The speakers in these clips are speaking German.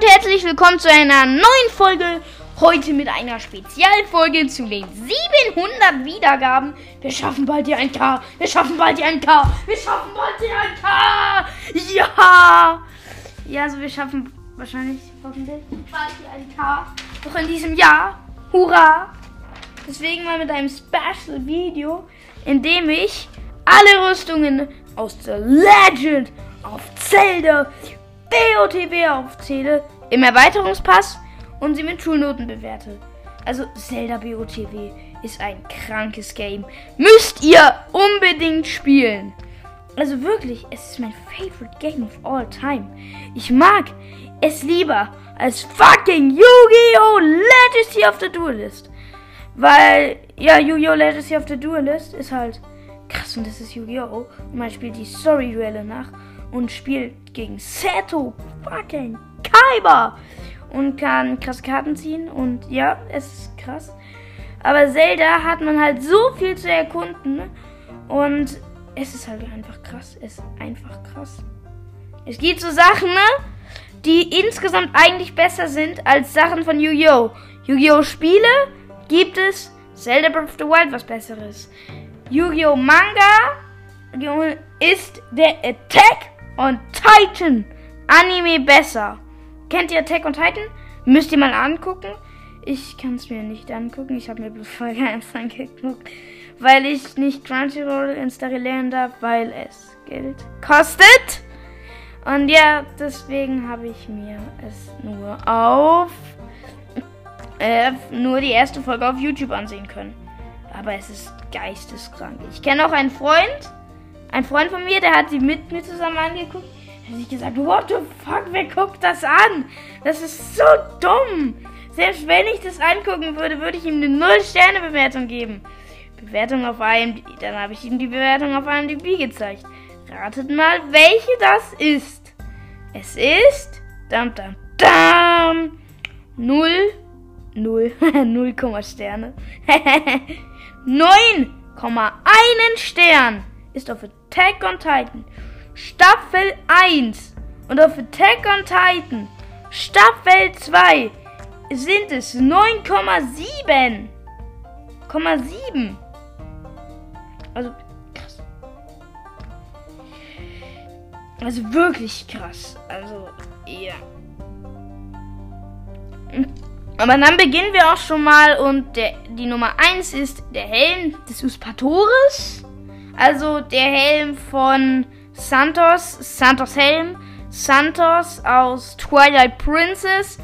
und herzlich willkommen zu einer neuen Folge. Heute mit einer Spezialfolge zu den 700 Wiedergaben. Wir schaffen bald die 1K. Wir schaffen bald die 1K. Wir schaffen bald die 1K. Ja. Ja, also wir schaffen wahrscheinlich hoffentlich bald die 1K. Noch in diesem Jahr. Hurra. Deswegen mal mit einem Special Video, in dem ich alle Rüstungen aus The Legend of Zelda BOTW aufzähle im Erweiterungspass und sie mit Schulnoten bewerte. Also Zelda BOTW ist ein krankes Game. Müsst ihr unbedingt spielen. Also wirklich, es ist mein favorite game of all time. Ich mag es lieber als fucking Yu-Gi-Oh! Legacy of the Duelist. Weil, ja, Yu-Gi-Oh! Legacy of the Duelist ist halt krass und das ist Yu-Gi-Oh! Und man spielt die Story-Duelle nach und spielt gegen Seto fucking Kaiba und kann krasse Karten ziehen und ja, es ist krass. Aber Zelda hat man halt so viel zu erkunden und es ist halt einfach krass. Es ist einfach krass. Es gibt so Sachen, ne, die insgesamt eigentlich besser sind als Sachen von Yu-Gi-Oh! Yu-Gi-Oh! Spiele gibt es Zelda Breath of the Wild was besseres. Yu-Gi-Oh! Manga ist der Attack on Titan Anime besser. Kennt ihr Attack on Titan? Müsst ihr mal angucken. Ich kann es mir nicht angucken. Ich habe mir Folge 1 angeguckt, weil ich nicht Crunchyroll installieren darf, weil es Geld kostet. Und ja, deswegen habe ich mir es nur auf äh, nur die erste Folge auf YouTube ansehen können. Aber es ist geisteskrank. Ich kenne auch einen Freund, ein Freund von mir, der hat sie mit mir zusammen angeguckt. Da habe ich gesagt, what the fuck, wer guckt das an? Das ist so dumm. Selbst wenn ich das angucken würde, würde ich ihm eine 0-Sterne-Bewertung geben. Bewertung auf IMDb. Dann habe ich ihm die Bewertung auf IMDb gezeigt. Ratet mal, welche das ist. Es ist. Dam, dam, dam. 0. 0. 0, Sterne. 9,1 Stern ist auf Attack on Titan Staffel 1 und auf Attack on Titan Staffel 2 sind es 9,7. 7. Also krass. Also wirklich krass. Also ja. Aber dann beginnen wir auch schon mal und der, die Nummer 1 ist der Helm des Uspatores. Also der Helm von Santos, Santos Helm, Santos aus Twilight Princess.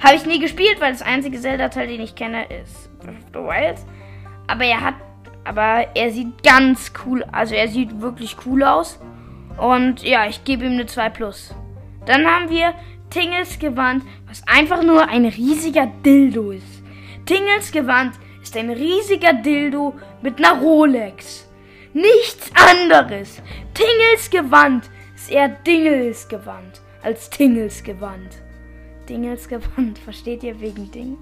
Habe ich nie gespielt, weil das einzige Zelda-Teil, den ich kenne, ist the Wild. Aber er hat, aber er sieht ganz cool, also er sieht wirklich cool aus. Und ja, ich gebe ihm eine 2 Plus. Dann haben wir Tingles Gewand, was einfach nur ein riesiger Dildo ist. Tingles Gewand ist ein riesiger Dildo mit einer Rolex. Nichts anderes. Tingels Gewand ist eher Dingels Gewand als Tingels Gewand. Dingels Gewand, versteht ihr wegen Ding?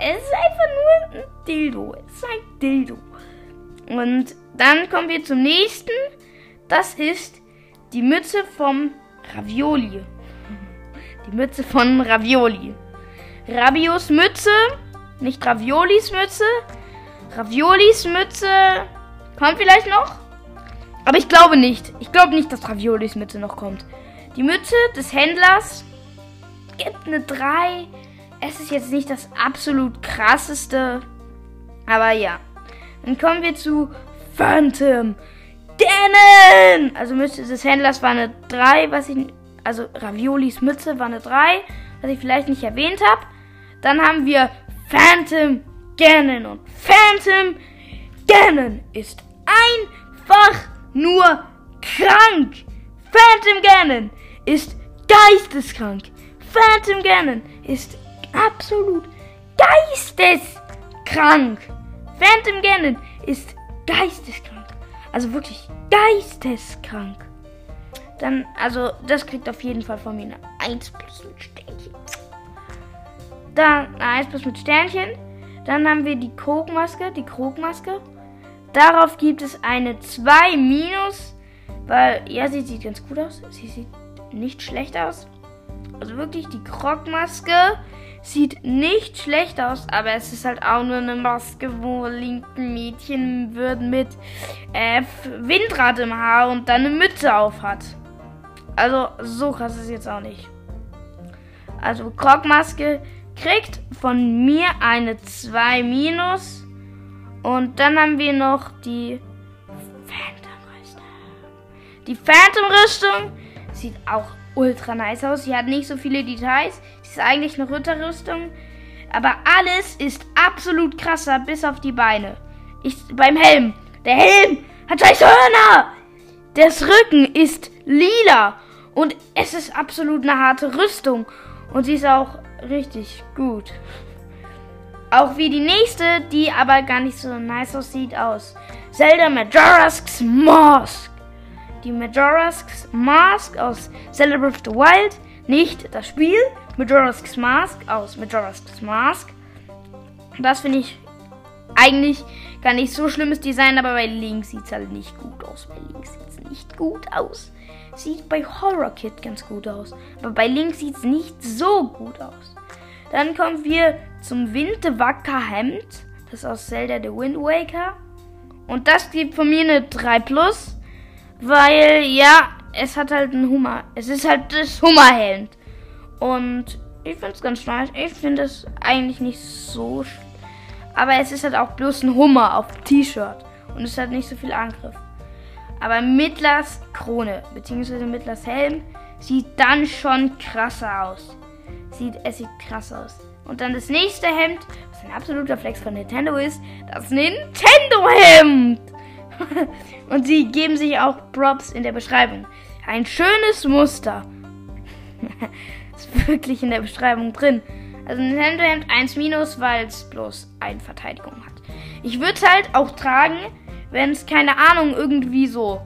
Es ist einfach nur ein Dildo. Es ist ein Dildo. Und dann kommen wir zum nächsten. Das ist die Mütze vom Ravioli. Die Mütze von Ravioli. Rabios Mütze, nicht Raviolis Mütze. Raviolis Mütze Kommt vielleicht noch? Aber ich glaube nicht. Ich glaube nicht, dass Raviolis Mütze noch kommt. Die Mütze des Händlers gibt eine 3. Es ist jetzt nicht das absolut krasseste. Aber ja. Dann kommen wir zu Phantom Ganon. Also Mütze des Händlers war eine 3, was ich. Also Raviolis Mütze war eine 3, was ich vielleicht nicht erwähnt habe. Dann haben wir Phantom Ganon. Und Phantom Ganon ist einfach nur krank. Phantom Ganon ist geisteskrank. Phantom Ganon ist absolut geisteskrank. Phantom Ganon ist geisteskrank. Also wirklich geisteskrank. Dann, also, das kriegt auf jeden Fall von mir eine 1 plus mit Sternchen. Dann eine 1 plus mit Sternchen. Dann haben wir die Krogmaske, die Krogmaske. Darauf gibt es eine 2 minus, weil ja, sie sieht ganz gut aus. Sie sieht nicht schlecht aus. Also wirklich, die Krogmaske sieht nicht schlecht aus, aber es ist halt auch nur eine Maske, wo linken Mädchen würden mit äh, Windrad im Haar und dann eine Mütze auf hat. Also so krass ist es jetzt auch nicht. Also Krogmaske kriegt von mir eine 2 minus. Und dann haben wir noch die Phantom-Rüstung. Die Phantom-Rüstung sieht auch ultra nice aus. Sie hat nicht so viele Details. Sie ist eigentlich eine Ritterrüstung. Aber alles ist absolut krasser, bis auf die Beine. Ich, beim Helm. Der Helm hat scheiß Hörner. Das Rücken ist lila. Und es ist absolut eine harte Rüstung. Und sie ist auch richtig gut. Auch wie die nächste, die aber gar nicht so nice aussieht, aus. Zelda Majora's Mask. Die Majora's Mask aus Zelda Breath of the Wild. Nicht das Spiel. Majora's Mask aus Majora's Mask. Das finde ich eigentlich gar nicht so schlimmes Design, aber bei Link sieht es halt nicht gut aus. Bei Link sieht es nicht gut aus. Sieht bei Horror Kid ganz gut aus. Aber bei Link sieht es nicht so gut aus. Dann kommen wir zum Windwacker Hemd. Das ist aus Zelda The Wind Waker. Und das gibt von mir eine 3 Plus. Weil, ja, es hat halt ein Hummer. Es ist halt das Hummerhemd. Und ich finde es ganz nice. Ich finde es eigentlich nicht so. Aber es ist halt auch bloß ein Hummer auf T-Shirt. Und es hat nicht so viel Angriff. Aber Mittlers Krone, beziehungsweise Mittlers Helm, sieht dann schon krasser aus. Sieht, es sieht krass aus. Und dann das nächste Hemd, was ein absoluter Flex von Nintendo ist, das Nintendo-Hemd. Und sie geben sich auch Props in der Beschreibung. Ein schönes Muster. ist wirklich in der Beschreibung drin. Also Nintendo Hemd 1 minus, weil es bloß eine Verteidigung hat. Ich würde es halt auch tragen, wenn es keine Ahnung irgendwie so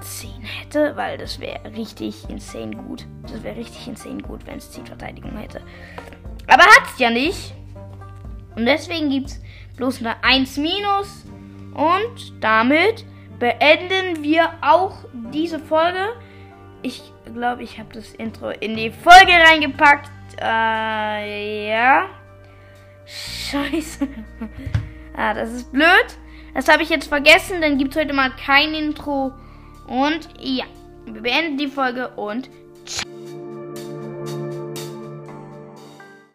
10 hätte, weil das wäre richtig insane gut. Das wäre richtig insane gut, wenn es 10 Verteidigung hätte. Aber hat es ja nicht. Und deswegen gibt es bloß eine 1 minus. Und damit beenden wir auch diese Folge. Ich glaube, ich habe das Intro in die Folge reingepackt. Äh, ja. Scheiße. ah, das ist blöd. Das habe ich jetzt vergessen. Dann gibt es heute mal kein Intro. Und ja, wir beenden die Folge und